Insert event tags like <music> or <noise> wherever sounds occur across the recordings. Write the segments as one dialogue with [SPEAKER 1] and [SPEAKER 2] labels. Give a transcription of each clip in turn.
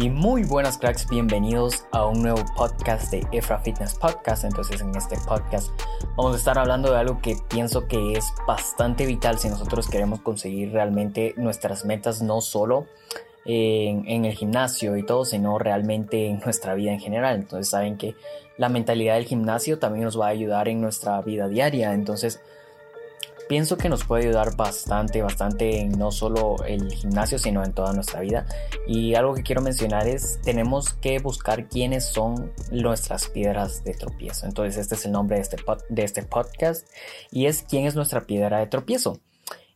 [SPEAKER 1] Y muy buenas cracks, bienvenidos a un nuevo podcast de Efra Fitness Podcast. Entonces en este podcast vamos a estar hablando de algo que pienso que es bastante vital si nosotros queremos conseguir realmente nuestras metas, no solo en, en el gimnasio y todo, sino realmente en nuestra vida en general. Entonces saben que la mentalidad del gimnasio también nos va a ayudar en nuestra vida diaria. Entonces pienso que nos puede ayudar bastante, bastante en no solo el gimnasio, sino en toda nuestra vida. Y algo que quiero mencionar es, tenemos que buscar quiénes son nuestras piedras de tropiezo. Entonces, este es el nombre de este, de este podcast y es quién es nuestra piedra de tropiezo.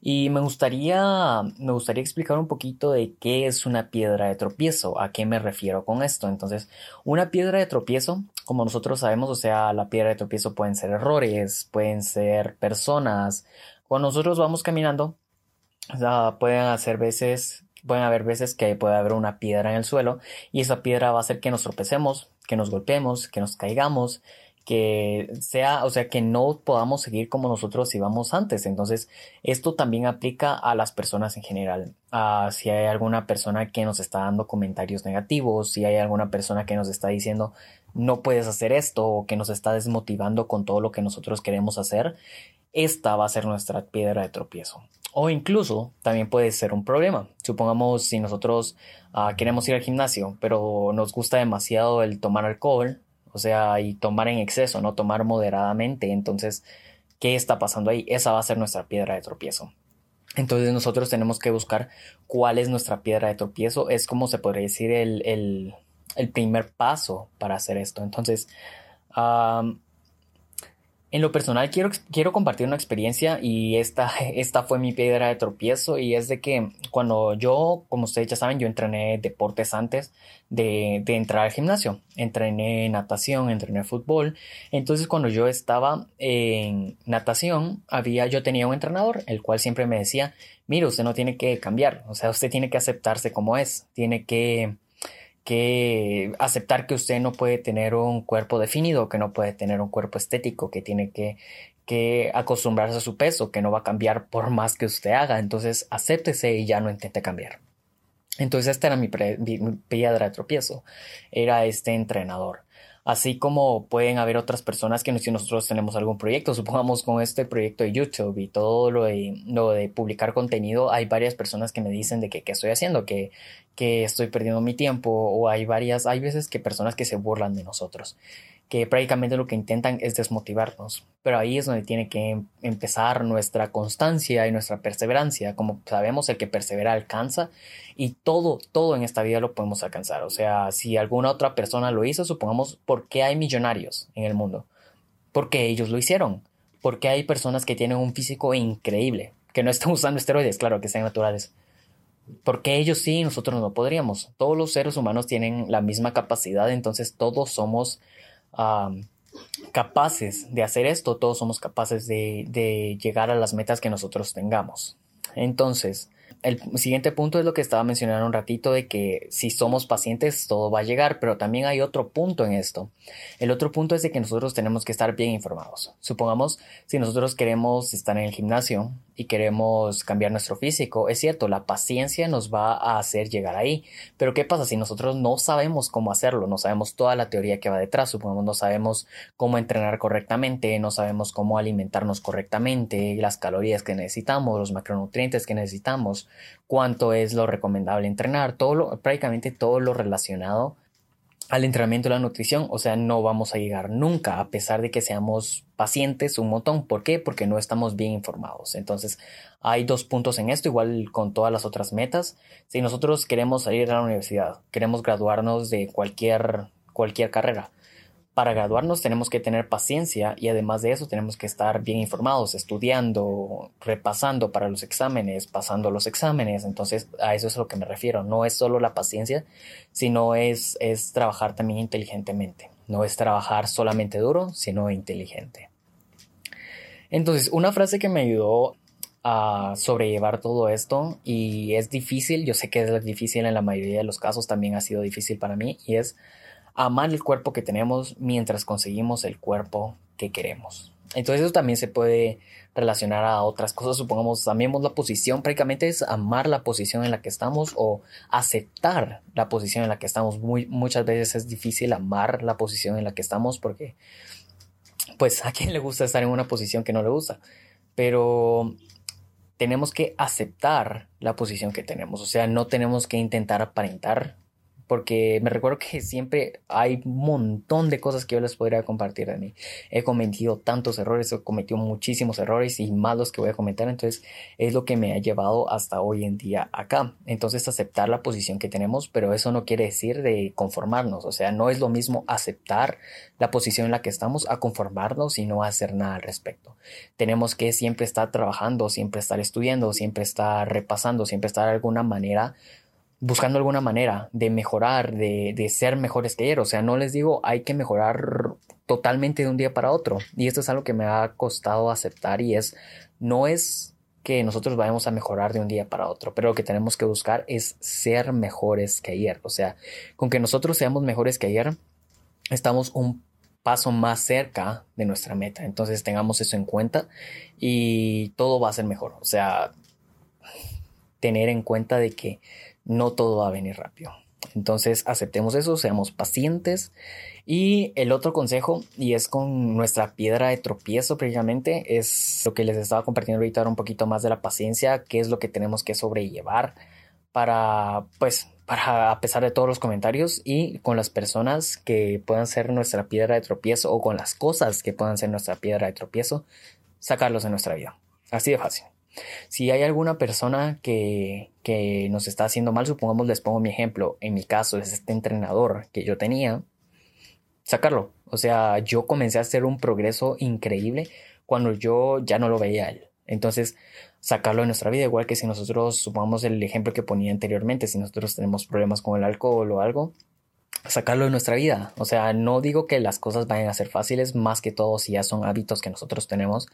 [SPEAKER 1] Y me gustaría, me gustaría explicar un poquito de qué es una piedra de tropiezo, a qué me refiero con esto. Entonces, una piedra de tropiezo, como nosotros sabemos, o sea, la piedra de tropiezo pueden ser errores, pueden ser personas. Cuando nosotros vamos caminando, pueden hacer veces, pueden haber veces que puede haber una piedra en el suelo y esa piedra va a hacer que nos tropecemos, que nos golpeemos, que nos caigamos que sea, o sea, que no podamos seguir como nosotros íbamos antes. Entonces, esto también aplica a las personas en general. Uh, si hay alguna persona que nos está dando comentarios negativos, si hay alguna persona que nos está diciendo no puedes hacer esto o que nos está desmotivando con todo lo que nosotros queremos hacer, esta va a ser nuestra piedra de tropiezo. O incluso también puede ser un problema. Supongamos si nosotros uh, queremos ir al gimnasio, pero nos gusta demasiado el tomar alcohol o sea, y tomar en exceso, no tomar moderadamente. Entonces, ¿qué está pasando ahí? Esa va a ser nuestra piedra de tropiezo. Entonces nosotros tenemos que buscar cuál es nuestra piedra de tropiezo. Es como se podría decir el, el, el primer paso para hacer esto. Entonces, en lo personal quiero, quiero compartir una experiencia y esta, <laughs> esta fue mi piedra de tropiezo y es de que cuando yo, como ustedes ya saben, yo entrené deportes antes de, de entrar al gimnasio. Entrené natación, entrené fútbol. Entonces cuando yo estaba en natación, había, yo tenía un entrenador, el cual siempre me decía, mire, usted no tiene que cambiar, o sea, usted tiene que aceptarse como es, tiene que que aceptar que usted no puede tener un cuerpo definido, que no puede tener un cuerpo estético, que tiene que, que acostumbrarse a su peso, que no va a cambiar por más que usted haga. Entonces, acéptese y ya no intente cambiar. Entonces, esta era mi, mi piedra de tropiezo, era este entrenador. Así como pueden haber otras personas que si nosotros tenemos algún proyecto, supongamos con este proyecto de YouTube y todo lo de, lo de publicar contenido, hay varias personas que me dicen de que qué estoy haciendo, que, que estoy perdiendo mi tiempo o hay varias, hay veces que personas que se burlan de nosotros que prácticamente lo que intentan es desmotivarnos. Pero ahí es donde tiene que em, empezar nuestra constancia y nuestra perseverancia. Como sabemos, el que persevera alcanza y todo, todo en esta vida lo podemos alcanzar. O sea, si alguna otra persona lo hizo, supongamos, ¿por qué hay millonarios en el mundo? Porque ellos lo hicieron. Porque hay personas que tienen un físico increíble, que no están <laughs> usando esteroides, claro, que sean naturales. Porque ellos sí, nosotros no podríamos. Todos los seres humanos tienen la misma capacidad, entonces todos somos capaces de hacer esto, todos somos capaces de, de llegar a las metas que nosotros tengamos. Entonces, el siguiente punto es lo que estaba mencionando un ratito de que si somos pacientes todo va a llegar, pero también hay otro punto en esto. El otro punto es de que nosotros tenemos que estar bien informados. Supongamos si nosotros queremos estar en el gimnasio y queremos cambiar nuestro físico, es cierto, la paciencia nos va a hacer llegar ahí, pero ¿qué pasa si nosotros no sabemos cómo hacerlo? No sabemos toda la teoría que va detrás, supongamos no sabemos cómo entrenar correctamente, no sabemos cómo alimentarnos correctamente, las calorías que necesitamos, los macronutrientes que necesitamos, cuánto es lo recomendable entrenar, todo prácticamente todo lo relacionado al entrenamiento de la nutrición, o sea, no vamos a llegar nunca, a pesar de que seamos pacientes un montón. ¿Por qué? Porque no estamos bien informados. Entonces, hay dos puntos en esto, igual con todas las otras metas. Si nosotros queremos salir a la universidad, queremos graduarnos de cualquier, cualquier carrera, para graduarnos tenemos que tener paciencia y además de eso tenemos que estar bien informados, estudiando, repasando para los exámenes, pasando los exámenes. Entonces a eso es a lo que me refiero. No es solo la paciencia, sino es, es trabajar también inteligentemente. No es trabajar solamente duro, sino inteligente. Entonces, una frase que me ayudó a sobrellevar todo esto y es difícil, yo sé que es difícil en la mayoría de los casos, también ha sido difícil para mí y es amar el cuerpo que tenemos mientras conseguimos el cuerpo que queremos. Entonces eso también se puede relacionar a otras cosas. Supongamos, amemos la posición, prácticamente es amar la posición en la que estamos o aceptar la posición en la que estamos. Muy, muchas veces es difícil amar la posición en la que estamos porque, pues, a quién le gusta estar en una posición que no le gusta. Pero tenemos que aceptar la posición que tenemos. O sea, no tenemos que intentar aparentar porque me recuerdo que siempre hay un montón de cosas que yo les podría compartir de mí. He cometido tantos errores, he cometido muchísimos errores y malos que voy a cometer, entonces es lo que me ha llevado hasta hoy en día acá. Entonces aceptar la posición que tenemos, pero eso no quiere decir de conformarnos, o sea, no es lo mismo aceptar la posición en la que estamos a conformarnos y no hacer nada al respecto. Tenemos que siempre estar trabajando, siempre estar estudiando, siempre estar repasando, siempre estar de alguna manera buscando alguna manera de mejorar, de, de, ser mejores que ayer. O sea, no les digo hay que mejorar totalmente de un día para otro. Y esto es algo que me ha costado aceptar y es, no es que nosotros vayamos a mejorar de un día para otro, pero lo que tenemos que buscar es ser mejores que ayer. O sea, con que nosotros seamos mejores que ayer, estamos un paso más cerca de nuestra meta. Entonces tengamos eso en cuenta y todo va a ser mejor. O sea, tener en cuenta de que no todo va a venir rápido. Entonces aceptemos eso, seamos pacientes. Y el otro consejo, y es con nuestra piedra de tropiezo precisamente, es lo que les estaba compartiendo ahorita un poquito más de la paciencia, qué es lo que tenemos que sobrellevar para, pues, para, a pesar de todos los comentarios y con las personas que puedan ser nuestra piedra de tropiezo o con las cosas que puedan ser nuestra piedra de tropiezo, sacarlos de nuestra vida. Así de fácil. Si hay alguna persona que, que nos está haciendo mal, supongamos les pongo mi ejemplo, en mi caso es este entrenador que yo tenía, sacarlo. O sea, yo comencé a hacer un progreso increíble cuando yo ya no lo veía a él. Entonces, sacarlo de nuestra vida, igual que si nosotros, supongamos el ejemplo que ponía anteriormente, si nosotros tenemos problemas con el alcohol o algo, sacarlo de nuestra vida. O sea, no digo que las cosas vayan a ser fáciles, más que todo si ya son hábitos que nosotros tenemos,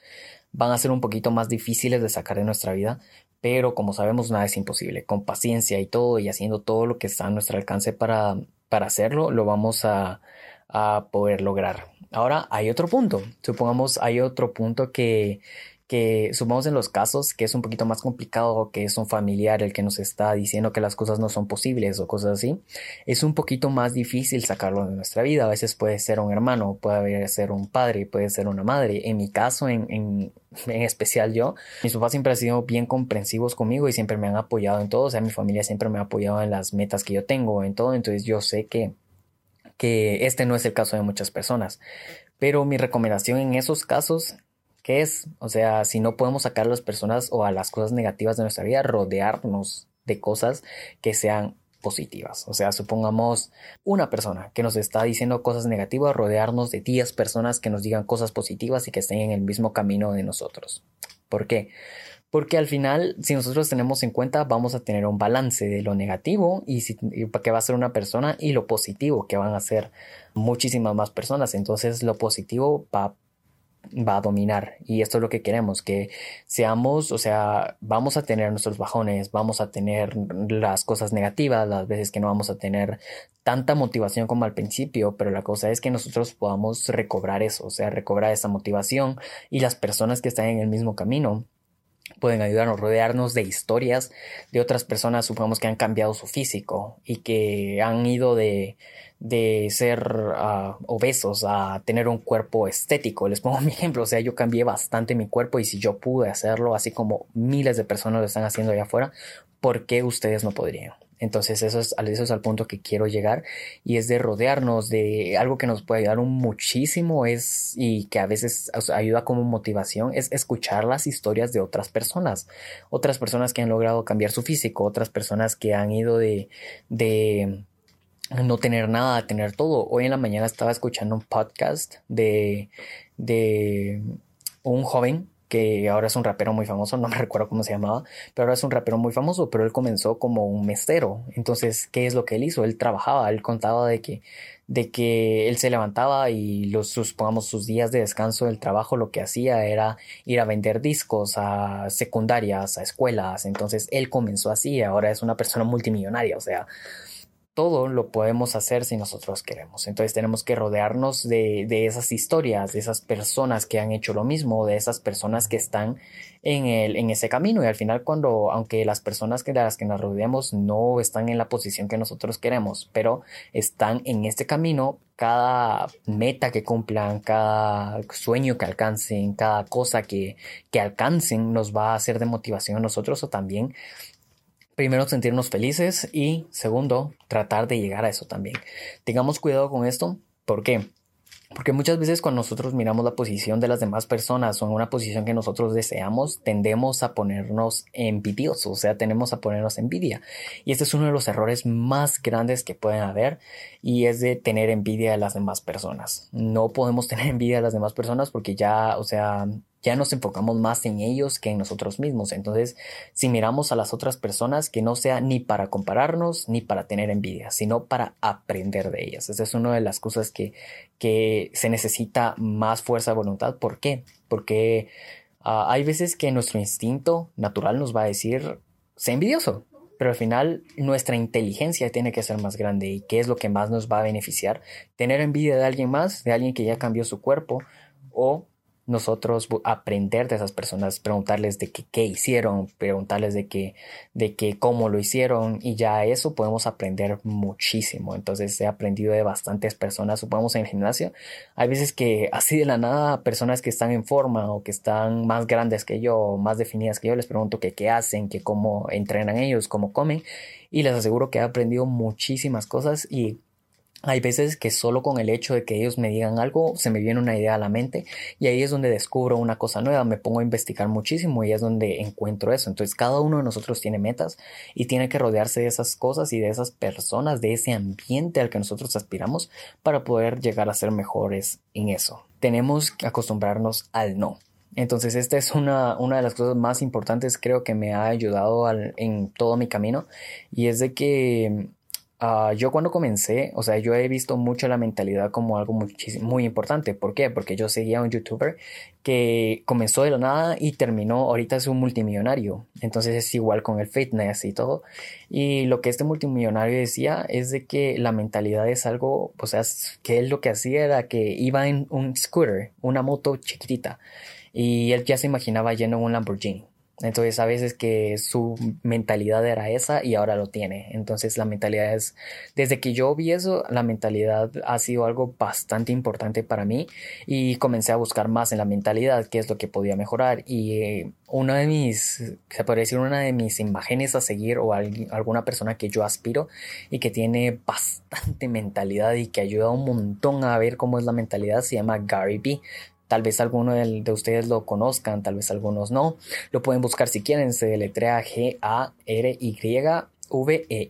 [SPEAKER 1] van a ser un poquito más difíciles de sacar de nuestra vida, pero como sabemos nada es imposible. Con paciencia y todo y haciendo todo lo que está a nuestro alcance para, para hacerlo, lo vamos a, a poder lograr. Ahora hay otro punto. Supongamos hay otro punto que, que supongamos en los casos que es un poquito más complicado, que es un familiar el que nos está diciendo que las cosas no son posibles o cosas así, es un poquito más difícil sacarlo de nuestra vida. A veces puede ser un hermano, puede ser un padre, puede ser una madre. En mi caso, en, en, <laughs> en especial yo, mis papás siempre han sido bien comprensivos conmigo y siempre me han apoyado en todo. O sea, mi familia siempre me ha apoyado en las metas que yo tengo, en todo. Entonces yo sé que que este no es el caso de muchas personas. Pero mi recomendación en esos casos ¿Qué es? O sea, si no podemos sacar a las personas o a las cosas negativas de nuestra vida, rodearnos de cosas que sean positivas. O sea, supongamos una persona que nos está diciendo cosas negativas, rodearnos de 10 personas que nos digan cosas positivas y que estén en el mismo camino de nosotros. ¿Por qué? Porque al final, si nosotros tenemos en cuenta, vamos a tener un balance de lo negativo y, si, que va a ser una persona y lo positivo que van a ser muchísimas más personas. Entonces, lo positivo va va a dominar. Y esto es lo que queremos que seamos o sea vamos a tener nuestros bajones vamos a tener las cosas negativas las veces que no vamos a tener tanta motivación como al principio pero la cosa es que nosotros podamos recobrar eso o sea recobrar esa motivación y las personas que están en el mismo camino pueden ayudarnos, rodearnos de historias de otras personas, supongamos que han cambiado su físico y que han ido de, de ser uh, obesos a tener un cuerpo estético. Les pongo <laughs> mi ejemplo, o sea, yo cambié bastante mi cuerpo y si yo pude hacerlo, así como miles de personas lo están haciendo allá afuera, ¿por qué ustedes no podrían? Entonces eso es, eso es al punto que quiero llegar y es de rodearnos de algo que nos puede ayudar un muchísimo es y que a veces ayuda como motivación es escuchar las historias de otras personas, otras personas que han logrado cambiar su físico, otras personas que han ido de, de no tener nada, tener todo. Hoy en la mañana estaba escuchando un podcast de, de un joven que ahora es un rapero muy famoso, no me <laughs> recuerdo cómo se llamaba, pero ahora es un rapero muy famoso, pero él comenzó como un mesero. Entonces, ¿qué es lo que él hizo? Él trabajaba, él contaba de que, de que él se levantaba y los, sus, pongamos, sus días de descanso del trabajo, lo que hacía era ir a vender discos a secundarias, a escuelas. Entonces, él comenzó así, ahora es una persona multimillonaria, o sea, todo lo podemos hacer si nosotros queremos. Entonces tenemos que rodearnos de, esas historias, de esas personas que han hecho lo mismo, de esas personas que están en, ese camino. Y al final cuando, aunque las personas que, de las que nos rodeamos no están en la posición que nosotros queremos, pero están en este camino, cada meta que cumplan, cada sueño que alcancen, cada cosa que, que alcancen nos va a hacer de motivación a nosotros o también primero sentirnos felices y segundo, tratar de llegar a eso también. Tengamos cuidado con esto. ¿Por qué? Porque muchas veces cuando nosotros miramos la posición de las demás personas o en una posición que nosotros deseamos, tendemos a ponernos envidiosos, o sea, tenemos a ponernos envidia. Y este es uno de los errores más grandes que pueden haber y es de tener envidia de las demás personas. No podemos <laughs> tener envidia de las demás personas porque ya, o sea, ya nos enfocamos más en ellos que en nosotros mismos. Entonces, si miramos a las otras personas, que no sea ni para compararnos ni para tener envidia, sino para aprender de ellas. Esa es una de las cosas que, que se necesita más fuerza de voluntad. ¿Por qué? Porque ah, hay veces que nuestro instinto natural nos va a decir, sé envidioso. Pero al final nuestra inteligencia tiene que ser más grande y qué es lo que más nos va a beneficiar. Tener envidia de alguien más, de alguien que ya cambió su cuerpo o nosotros aprender de esas personas, preguntarles de qué, hicieron, preguntarles de qué, de qué, cómo lo hicieron y ya eso podemos aprender muchísimo. Entonces he aprendido de bastantes personas, supongamos en el gimnasio, hay veces que así de la nada personas que están en forma o que están más grandes que yo, más definidas que yo, les pregunto que qué hacen, que cómo entrenan ellos, cómo comen y les aseguro que he aprendido muchísimas cosas y hay veces que solo con el hecho de que ellos me digan algo se me viene una idea a la mente y ahí es donde descubro una cosa nueva, me pongo a investigar muchísimo y es donde encuentro eso. Entonces cada uno de nosotros tiene metas y tiene que rodearse de esas cosas y de esas personas, de ese ambiente al que nosotros aspiramos para poder llegar a ser mejores en eso. Tenemos que acostumbrarnos al no. Entonces esta es una, una de las cosas más importantes creo que me ha ayudado en todo mi camino y es de que Ah, yo cuando comencé, o sea, yo he visto mucho la mentalidad como algo muy, importante. ¿Por qué? Porque yo seguía a un youtuber que comenzó de la nada y terminó, ahorita es un multimillonario. Entonces es igual con el fitness y todo. Y lo que este multimillonario decía es de que la mentalidad es algo, o sea, que él lo que hacía era que iba en un scooter, una moto chiquitita. Y él ya se imaginaba yendo en un Lamborghini. Entonces a veces que su mentalidad era esa y ahora lo tiene. Entonces la mentalidad es, desde que yo vi eso, la mentalidad ha sido algo bastante importante para mí y comencé a buscar más en la mentalidad, qué es lo que podía mejorar. Y eh, una de mis, se podría decir, una de mis imágenes a seguir o alguna persona que yo aspiro y que tiene bastante mentalidad y que ayuda un montón a ver cómo es la mentalidad se llama Gary B. Tal vez alguno de, ustedes lo conozcan, tal vez algunos no. Lo pueden buscar si quieren, se deletrea G-A-R-Y-V-E-E.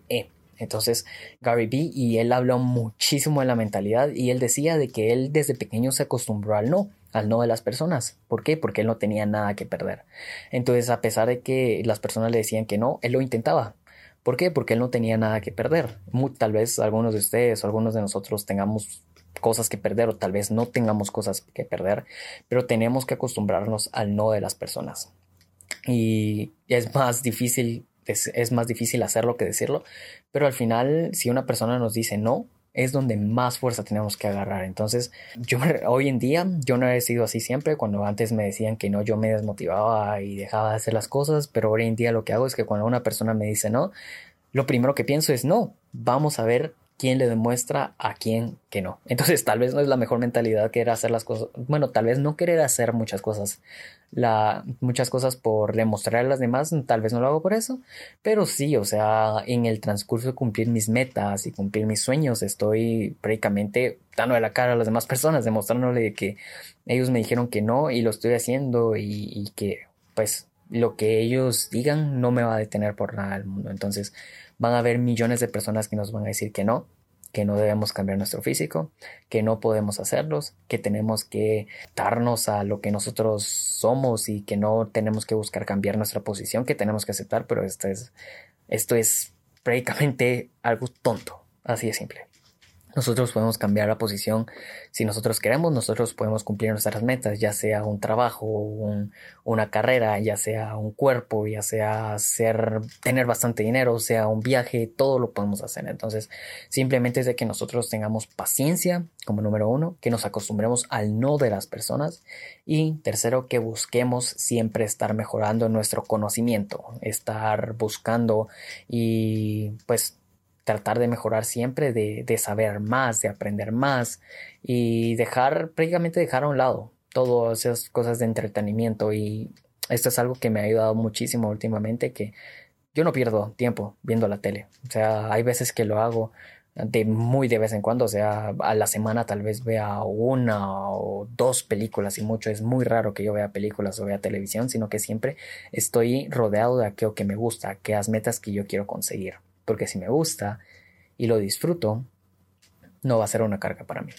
[SPEAKER 1] E. Entonces, Gary B. y él habló muchísimo de la mentalidad y él decía de que él desde pequeño se acostumbró al no, al no de las personas. ¿Por qué? Porque él no tenía nada que perder. Entonces, a pesar de que las personas le decían que no, él lo intentaba. ¿Por qué? Porque él no tenía nada que perder. tal vez algunos de ustedes o algunos de nosotros tengamos cosas que perder o tal vez no tengamos cosas que perder, pero tenemos que acostumbrarnos al no de las personas. Y es más difícil, es, más difícil hacerlo que decirlo, pero al final si una persona nos dice no, es donde más fuerza tenemos que agarrar. Entonces, yo hoy en día, yo no he sido así siempre. Cuando antes me decían que no, yo me desmotivaba y dejaba de hacer las cosas. Pero hoy en día lo que hago es que cuando una persona me dice no, lo primero que pienso es no, vamos a ver quién le demuestra a quién que no. Entonces, tal vez no es la mejor mentalidad querer hacer las cosas. Bueno, tal vez no querer hacer muchas cosas. La, muchas cosas por demostrar a las demás, tal vez no lo hago por eso, pero sí, o sea, en el transcurso de cumplir mis metas y cumplir mis sueños, estoy prácticamente dando la cara a las demás personas, demostrándole que ellos me dijeron que no y lo estoy haciendo y, y que, pues, lo que ellos digan no me va a detener por nada del mundo. Entonces, van a haber millones de personas que nos van a decir que no, que no debemos cambiar nuestro físico, que no podemos hacerlos, que tenemos que darnos a lo que nosotros somos y que no tenemos que buscar cambiar nuestra posición, que tenemos que aceptar, pero esto es, esto es prácticamente algo tonto, así de simple. Nosotros podemos cambiar la posición si nosotros queremos, nosotros podemos cumplir nuestras metas, ya sea un trabajo, una carrera, ya sea un cuerpo, ya sea ser, tener bastante dinero, sea un viaje, todo lo podemos hacer. Entonces, simplemente es de que nosotros tengamos paciencia como número uno, que nos acostumbremos al no de las personas y tercero, que busquemos siempre estar mejorando nuestro conocimiento, estar buscando y pues tratar de mejorar siempre, de, de, saber más, de aprender más y dejar, prácticamente dejar a un lado todas esas cosas de entretenimiento. Y esto es algo que me ha ayudado muchísimo últimamente, que yo no pierdo tiempo viendo la tele, o sea, hay veces que lo hago de muy de vez en cuando, o sea, a la semana tal vez vea una o dos películas y mucho, es muy raro que yo vea películas o vea televisión, sino que siempre estoy rodeado de aquello que me gusta, aquellas metas que yo quiero conseguir porque si me gusta y lo disfruto, no va a ser una carga para mí.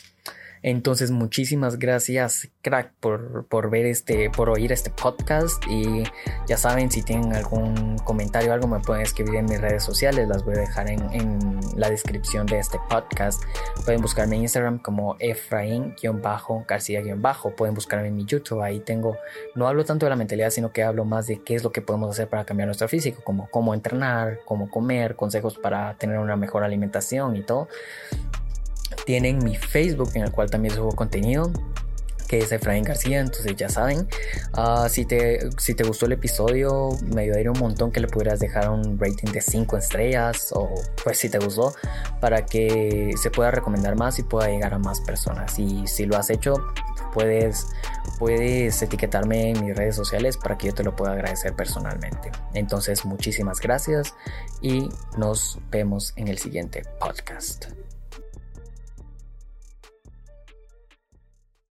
[SPEAKER 1] Entonces, muchísimas gracias, crack, por, por, ver este, por oír este podcast. Y ya saben, si tienen algún comentario o algo, me pueden escribir en mis redes sociales. Las voy a dejar en, en la descripción de este podcast. Pueden buscarme en Instagram como Efraín-García-Bajo. Pueden buscarme en mi YouTube. Ahí tengo, no hablo tanto de la mentalidad, sino que hablo más de qué es lo que podemos hacer para cambiar nuestro físico, como cómo entrenar, cómo comer, consejos para tener una mejor alimentación y todo tienen mi Facebook en el cual también subo contenido que es Efraín García, entonces ya saben. Ah, si, te, si te gustó el episodio, me ayudaría un montón que le pudieras dejar un rating de 5 estrellas o pues si te gustó, para que se pueda recomendar más y pueda llegar a más personas. Y si lo has hecho, puedes, puedes etiquetarme en mis redes sociales para que yo te lo pueda agradecer personalmente. Entonces, muchísimas gracias y nos vemos en el siguiente podcast.